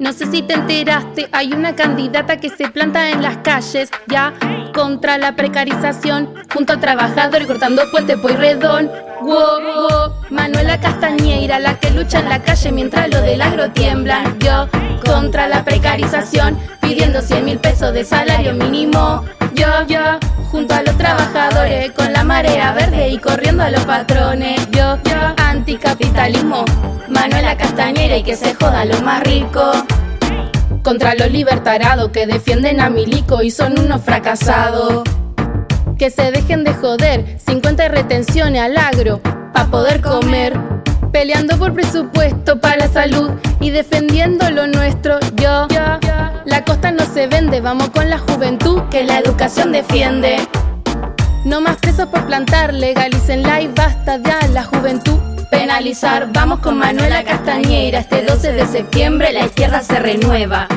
No sé si te enteraste, hay una candidata que se planta en las calles ya contra la precarización, junto a trabajadores cortando puente Pueyrredón. Wow, wow, Manuela Castañeira, la que lucha en la calle mientras los del agro tiemblan. Yo contra la precarización, pidiendo 100 mil pesos de salario mínimo. Yo, yo, junto a los trabajadores, con la marea verde y corriendo a los patrones. Yo, yo, anticapitalismo, Manuela Castañera y que se jodan los más ricos. Contra los libertarados que defienden a Milico y son unos fracasados. Que se dejen de joder, 50 retenciones al agro, pa' poder comer. Peleando por presupuesto para la salud y defendiendo lo nuestro. Yo, la costa no se vende, vamos con la juventud que la educación defiende. No más presos por plantar, legalícenla y basta ya la juventud penalizar. Vamos con Manuela Castañera, este 12 de septiembre la izquierda se renueva.